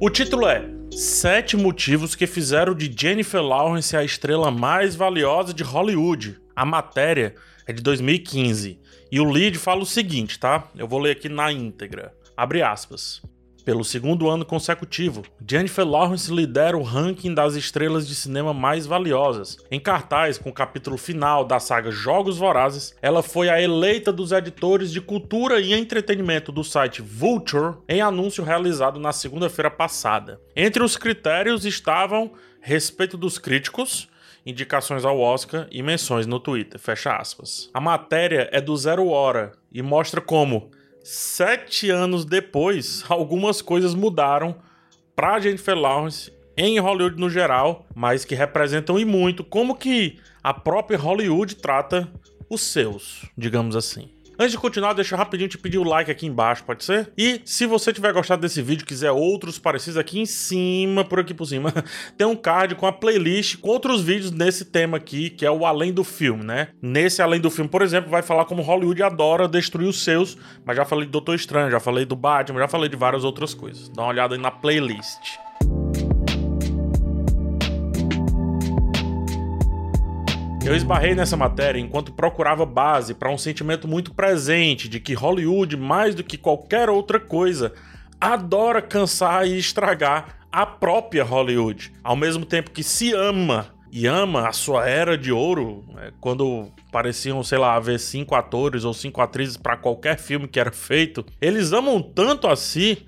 O título é Sete motivos que fizeram de Jennifer Lawrence a estrela mais valiosa de Hollywood. A matéria é de 2015 e o lead fala o seguinte, tá? Eu vou ler aqui na íntegra. Abre aspas. Pelo segundo ano consecutivo, Jennifer Lawrence lidera o ranking das estrelas de cinema mais valiosas. Em cartaz, com o capítulo final da saga Jogos Vorazes, ela foi a eleita dos editores de cultura e entretenimento do site Vulture em anúncio realizado na segunda-feira passada. Entre os critérios estavam respeito dos críticos, indicações ao Oscar e menções no Twitter. Fecha aspas. A matéria é do Zero Hora e mostra como sete anos depois, algumas coisas mudaram para Jennifer Lawrence em Hollywood no geral, mas que representam e muito como que a própria Hollywood trata os seus, digamos assim. Antes de continuar, deixa eu rapidinho te pedir o like aqui embaixo, pode ser? E se você tiver gostado desse vídeo, quiser outros parecidos aqui em cima, por aqui por cima, tem um card com a playlist com outros vídeos nesse tema aqui, que é o Além do Filme, né? Nesse Além do Filme, por exemplo, vai falar como Hollywood adora destruir os seus, mas já falei do Doutor Estranho, já falei do Batman, já falei de várias outras coisas. Dá uma olhada aí na playlist. Eu esbarrei nessa matéria enquanto procurava base para um sentimento muito presente de que Hollywood, mais do que qualquer outra coisa, adora cansar e estragar a própria Hollywood, ao mesmo tempo que se ama e ama a sua era de ouro, né, quando pareciam, sei lá, haver cinco atores ou cinco atrizes para qualquer filme que era feito, eles amam tanto assim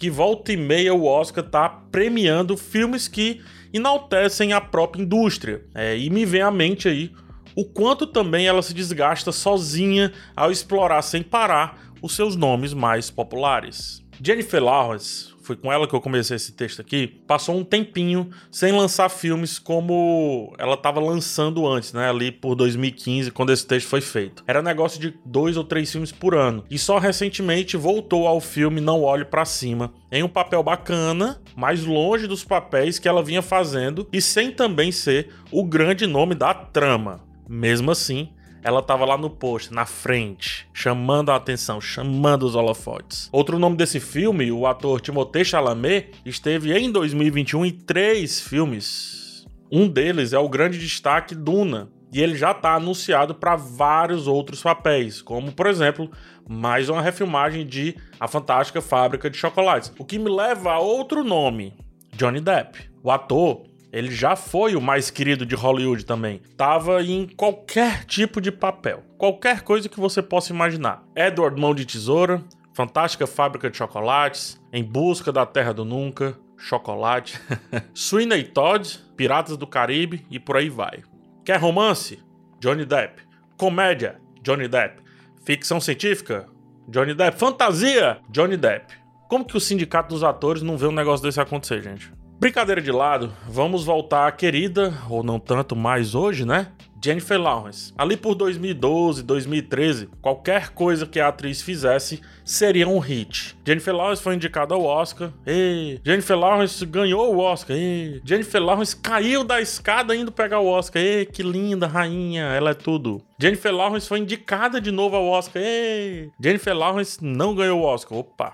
que volta e meia o Oscar tá premiando filmes que enaltecem a própria indústria. É, e me vem à mente aí o quanto também ela se desgasta sozinha ao explorar sem parar os seus nomes mais populares. Jennifer Lawrence, foi com ela que eu comecei esse texto aqui, passou um tempinho sem lançar filmes como ela estava lançando antes, né? Ali por 2015, quando esse texto foi feito. Era negócio de dois ou três filmes por ano. E só recentemente voltou ao filme Não Olhe para Cima, em um papel bacana, mais longe dos papéis que ela vinha fazendo e sem também ser o grande nome da trama. Mesmo assim, ela estava lá no posto, na frente, chamando a atenção, chamando os holofotes. Outro nome desse filme, o ator Timothée Chalamet, esteve em 2021 em três filmes. Um deles é o grande destaque Duna, e ele já está anunciado para vários outros papéis, como por exemplo, mais uma refilmagem de A Fantástica Fábrica de Chocolates, o que me leva a outro nome, Johnny Depp. O ator ele já foi o mais querido de Hollywood também. Tava em qualquer tipo de papel. Qualquer coisa que você possa imaginar. Edward Mão de Tesoura, Fantástica Fábrica de Chocolates, Em Busca da Terra do Nunca, Chocolate, Sweeney Todd, Piratas do Caribe e por aí vai. Quer romance? Johnny Depp. Comédia? Johnny Depp. Ficção científica? Johnny Depp. Fantasia? Johnny Depp. Como que o sindicato dos atores não vê um negócio desse acontecer, gente? Brincadeira de lado, vamos voltar à querida, ou não tanto mais hoje, né? Jennifer Lawrence. Ali por 2012, 2013, qualquer coisa que a atriz fizesse seria um hit. Jennifer Lawrence foi indicada ao Oscar. E Jennifer Lawrence ganhou o Oscar. E Jennifer Lawrence caiu da escada indo pegar o Oscar. E que linda rainha, ela é tudo. Jennifer Lawrence foi indicada de novo ao Oscar. E Jennifer Lawrence não ganhou o Oscar. Opa,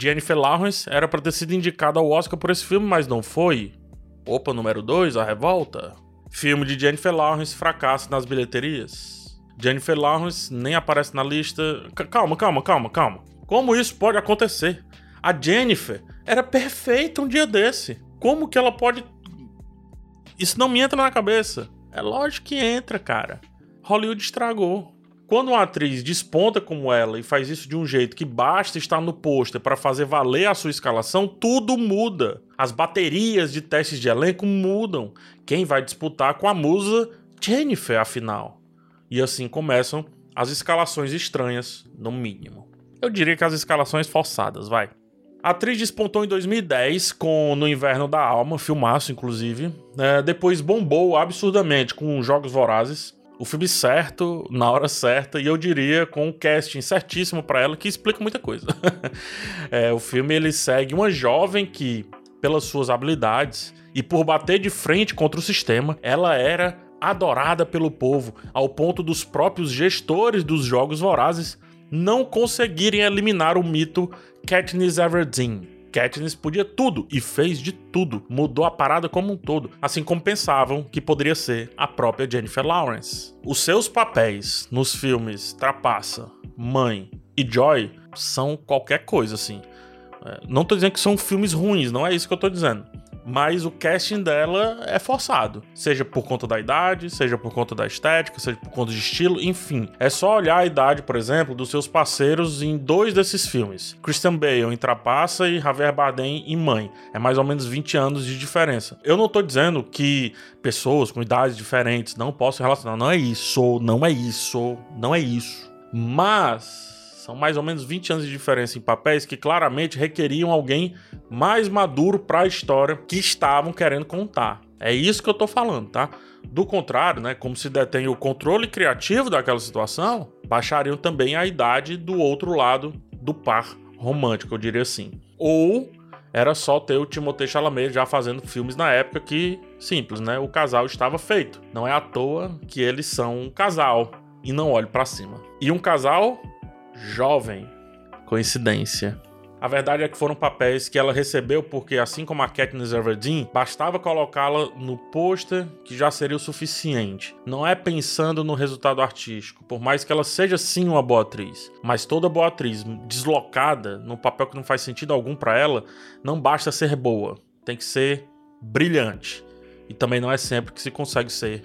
Jennifer Lawrence era para ter sido indicada ao Oscar por esse filme, mas não foi. Opa, número 2, A Revolta. Filme de Jennifer Lawrence fracassa nas bilheterias. Jennifer Lawrence nem aparece na lista. Calma, calma, calma, calma. Como isso pode acontecer? A Jennifer era perfeita um dia desse. Como que ela pode. Isso não me entra na cabeça. É lógico que entra, cara. Hollywood estragou. Quando uma atriz desponta como ela e faz isso de um jeito que basta estar no pôster para fazer valer a sua escalação, tudo muda. As baterias de testes de elenco mudam. Quem vai disputar com a musa Jennifer, afinal? E assim começam as escalações estranhas, no mínimo. Eu diria que as escalações forçadas, vai. A atriz despontou em 2010 com No Inverno da Alma, filmaço inclusive. É, depois bombou absurdamente com Jogos Vorazes o filme certo, na hora certa, e eu diria com um casting certíssimo para ela, que explica muita coisa. é, o filme ele segue uma jovem que, pelas suas habilidades e por bater de frente contra o sistema, ela era adorada pelo povo, ao ponto dos próprios gestores dos Jogos Vorazes não conseguirem eliminar o mito Katniss Everdeen. Katniss podia tudo e fez de tudo, mudou a parada como um todo, assim como pensavam que poderia ser a própria Jennifer Lawrence. Os seus papéis nos filmes Trapaça, Mãe e Joy são qualquer coisa assim. É, não tô dizendo que são filmes ruins, não é isso que eu tô dizendo mas o casting dela é forçado. Seja por conta da idade, seja por conta da estética, seja por conta de estilo, enfim. É só olhar a idade, por exemplo, dos seus parceiros em dois desses filmes. Christian Bale em Trapaça e Javier Bardem em Mãe. É mais ou menos 20 anos de diferença. Eu não tô dizendo que pessoas com idades diferentes não possam relacionar. Não é isso, não é isso, não é isso. Mas são mais ou menos 20 anos de diferença em papéis que claramente requeriam alguém mais maduro para a história que estavam querendo contar. É isso que eu tô falando, tá? Do contrário, né, como se detém o controle criativo daquela situação, baixariam também a idade do outro lado do par romântico, eu diria assim. Ou era só ter o Timothée Chalamet já fazendo filmes na época que, simples, né, o casal estava feito. Não é à toa que eles são um casal e não olhe para cima. E um casal jovem. Coincidência. A verdade é que foram papéis que ela recebeu porque, assim como a Katniss Everdeen, bastava colocá-la no pôster que já seria o suficiente. Não é pensando no resultado artístico, por mais que ela seja sim uma boa atriz. Mas toda boa atriz deslocada, num papel que não faz sentido algum para ela, não basta ser boa. Tem que ser brilhante. E também não é sempre que se consegue ser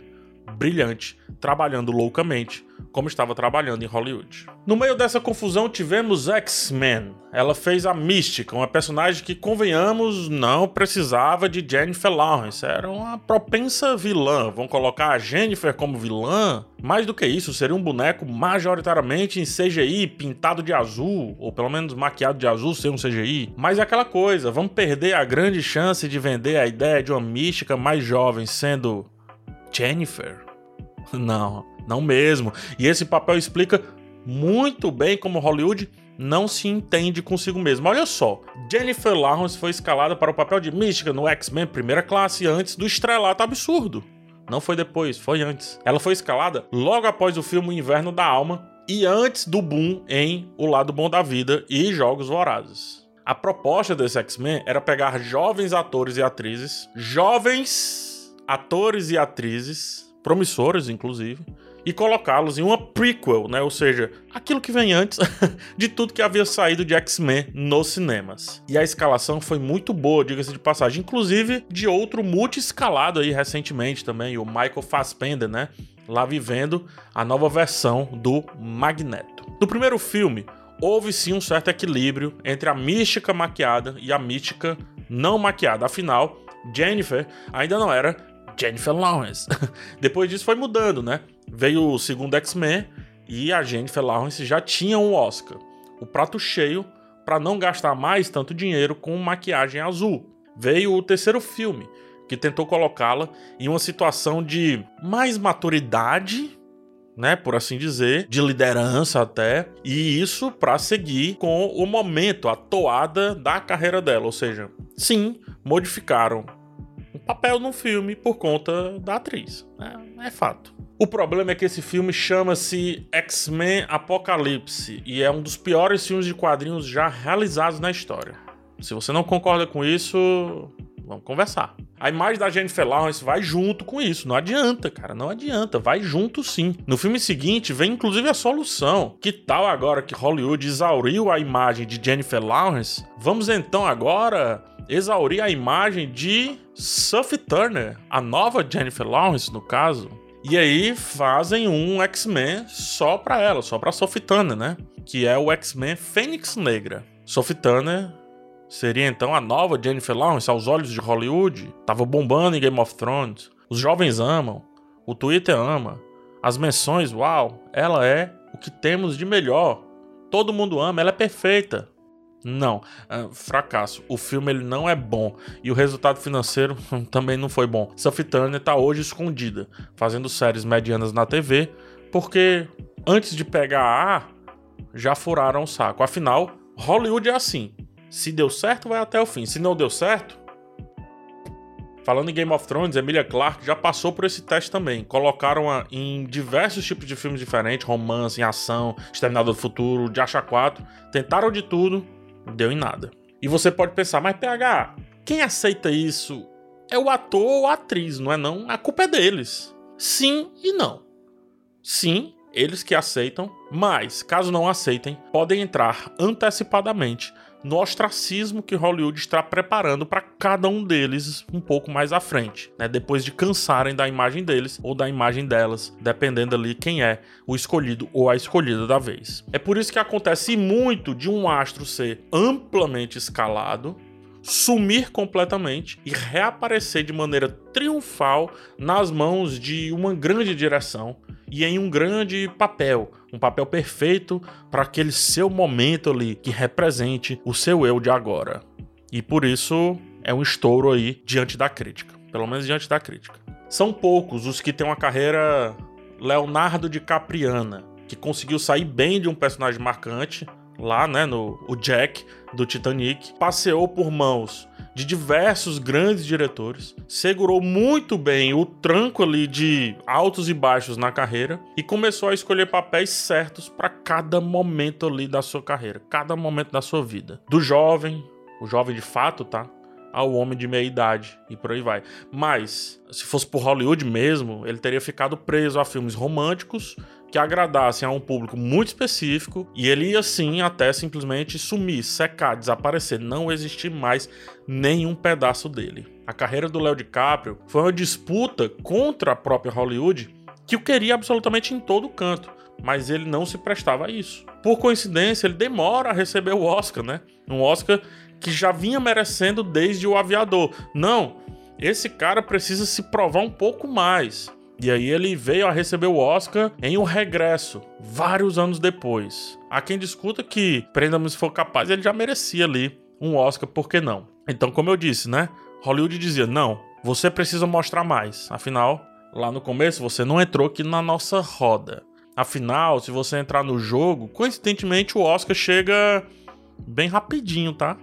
brilhante, trabalhando loucamente, como estava trabalhando em Hollywood. No meio dessa confusão tivemos X-Men. Ela fez a Mística, uma personagem que, convenhamos, não precisava de Jennifer Lawrence. Era uma propensa vilã. Vão colocar a Jennifer como vilã? Mais do que isso, seria um boneco majoritariamente em CGI, pintado de azul, ou pelo menos maquiado de azul, ser um CGI. Mas é aquela coisa, vamos perder a grande chance de vender a ideia de uma mística mais jovem sendo Jennifer? Não, não mesmo. E esse papel explica muito bem como Hollywood não se entende consigo mesmo. Olha só, Jennifer Lawrence foi escalada para o papel de Mística no X-Men primeira classe antes do estrelato absurdo. Não foi depois, foi antes. Ela foi escalada logo após o filme Inverno da Alma e antes do boom em O Lado Bom da Vida e Jogos Vorazes. A proposta desse X-Men era pegar jovens atores e atrizes, jovens atores e atrizes, promissores inclusive, e colocá-los em uma prequel, né? Ou seja, aquilo que vem antes de tudo que havia saído de X-Men nos cinemas. E a escalação foi muito boa, diga-se de passagem, inclusive de outro multi-escalado aí recentemente também, o Michael Fassbender, né? Lá vivendo a nova versão do Magneto. No primeiro filme, houve sim um certo equilíbrio entre a mística maquiada e a mística não maquiada. Afinal, Jennifer ainda não era Jennifer Lawrence. Depois disso foi mudando, né? Veio o segundo X-Men e a Jennifer Lawrence já tinha um Oscar. O prato cheio para não gastar mais tanto dinheiro com maquiagem azul. Veio o terceiro filme, que tentou colocá-la em uma situação de mais maturidade, né, por assim dizer, de liderança até, e isso para seguir com o momento, a toada da carreira dela, ou seja, sim, modificaram papel no filme por conta da atriz, é, é fato. O problema é que esse filme chama-se X-Men Apocalipse e é um dos piores filmes de quadrinhos já realizados na história. Se você não concorda com isso, vamos conversar. A imagem da Jennifer Lawrence vai junto com isso. Não adianta, cara. Não adianta. Vai junto sim. No filme seguinte, vem inclusive a solução. Que tal agora que Hollywood exauriu a imagem de Jennifer Lawrence? Vamos então agora exaurir a imagem de Sophie Turner, a nova Jennifer Lawrence, no caso. E aí fazem um X-Men só pra ela, só pra Sophie Turner, né? Que é o X-Men Fênix Negra. Sophie Turner seria então a nova Jennifer Lawrence aos olhos de Hollywood. Tava bombando em Game of Thrones. Os jovens amam. O Twitter ama. As menções, uau, ela é o que temos de melhor. Todo mundo ama, ela é perfeita. Não, uh, fracasso. O filme ele não é bom e o resultado financeiro também não foi bom. Sophie Turner está hoje escondida, fazendo séries medianas na TV, porque antes de pegar a A, já furaram o saco. Afinal, Hollywood é assim. Se deu certo, vai até o fim. Se não deu certo, Falando em Game of Thrones, Emilia Clarke já passou por esse teste também. Colocaram-a em diversos tipos de filmes diferentes, romance, em ação, Exterminador do Futuro, de Acha 4. Tentaram de tudo, deu em nada. E você pode pensar, mas PH, quem aceita isso é o ator ou a atriz, não é não? A culpa é deles. Sim e não. Sim, eles que aceitam, mas caso não aceitem, podem entrar antecipadamente no ostracismo que Hollywood está preparando para cada um deles um pouco mais à frente, né? Depois de cansarem da imagem deles ou da imagem delas, dependendo ali quem é o escolhido ou a escolhida da vez. É por isso que acontece muito de um astro ser amplamente escalado sumir completamente e reaparecer de maneira triunfal nas mãos de uma grande direção e em um grande papel, um papel perfeito para aquele seu momento ali que represente o seu eu de agora. E por isso é um estouro aí diante da crítica, pelo menos diante da crítica. São poucos os que têm uma carreira Leonardo DiCapriana, que conseguiu sair bem de um personagem marcante, lá, né, no o Jack do Titanic, passeou por mãos de diversos grandes diretores, segurou muito bem o tranco ali de altos e baixos na carreira e começou a escolher papéis certos para cada momento ali da sua carreira, cada momento da sua vida. Do jovem, o jovem de fato, tá? Ao homem de meia idade e por aí vai. Mas, se fosse por Hollywood mesmo, ele teria ficado preso a filmes românticos que agradassem a um público muito específico e ele ia sim até simplesmente sumir, secar, desaparecer, não existir mais nenhum pedaço dele. A carreira do Léo DiCaprio foi uma disputa contra a própria Hollywood que o queria absolutamente em todo canto, mas ele não se prestava a isso. Por coincidência, ele demora a receber o Oscar, né? Um Oscar que já vinha merecendo desde o Aviador. Não, esse cara precisa se provar um pouco mais. E aí ele veio a receber o Oscar em O Regresso, vários anos depois. Há quem discuta que Prenda-me se for capaz, ele já merecia ali um Oscar, por que não? Então, como eu disse, né? Hollywood dizia: "Não, você precisa mostrar mais". Afinal, lá no começo você não entrou aqui na nossa roda. Afinal, se você entrar no jogo, coincidentemente o Oscar chega bem rapidinho, tá?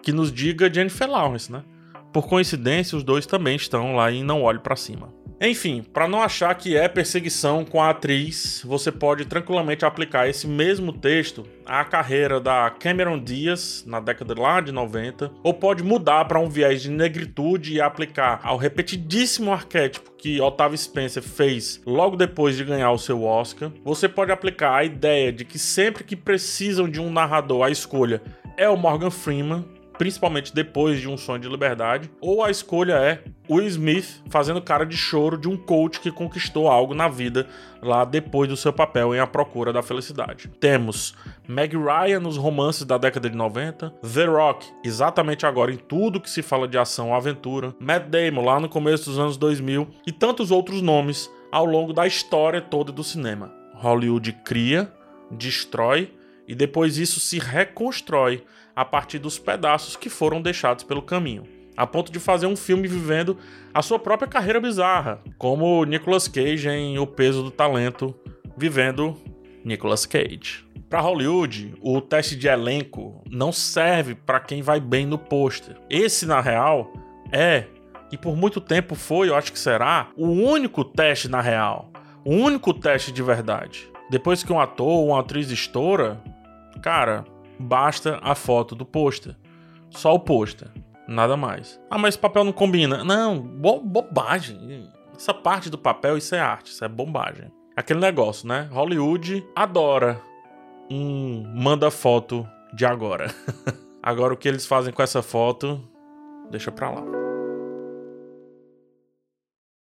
Que nos diga Jennifer Lawrence, né? Por coincidência, os dois também estão lá em Não Olhe para Cima. Enfim, para não achar que é perseguição com a atriz, você pode tranquilamente aplicar esse mesmo texto à carreira da Cameron Diaz na década lá de 90, ou pode mudar para um viés de negritude e aplicar ao repetidíssimo arquétipo que Otávio Spencer fez logo depois de ganhar o seu Oscar. Você pode aplicar a ideia de que sempre que precisam de um narrador, a escolha é o Morgan Freeman principalmente depois de Um Sonho de Liberdade, ou a escolha é Will Smith fazendo cara de choro de um coach que conquistou algo na vida lá depois do seu papel em A Procura da Felicidade. Temos Meg Ryan nos romances da década de 90, The Rock exatamente agora em tudo que se fala de ação ou aventura, Matt Damon lá no começo dos anos 2000 e tantos outros nomes ao longo da história toda do cinema. Hollywood cria, destrói e depois isso se reconstrói a partir dos pedaços que foram deixados pelo caminho, a ponto de fazer um filme vivendo a sua própria carreira bizarra, como Nicolas Cage em O Peso do Talento, vivendo Nicolas Cage. Para Hollywood, o teste de elenco não serve para quem vai bem no pôster. Esse, na real, é e por muito tempo foi, eu acho que será, o único teste na real, o único teste de verdade. Depois que um ator ou uma atriz estoura, cara, basta a foto do pôster. Só o pôster, nada mais. Ah, mas papel não combina. Não, bo bobagem. Essa parte do papel, isso é arte, isso é bombagem. Aquele negócio, né? Hollywood adora um manda foto de agora. agora o que eles fazem com essa foto, deixa pra lá.